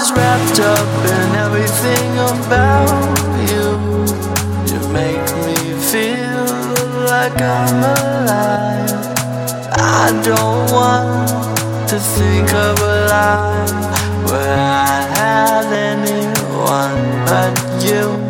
Is wrapped up in everything about you. You make me feel like I'm alive. I don't want to think of a life where I had anyone but you.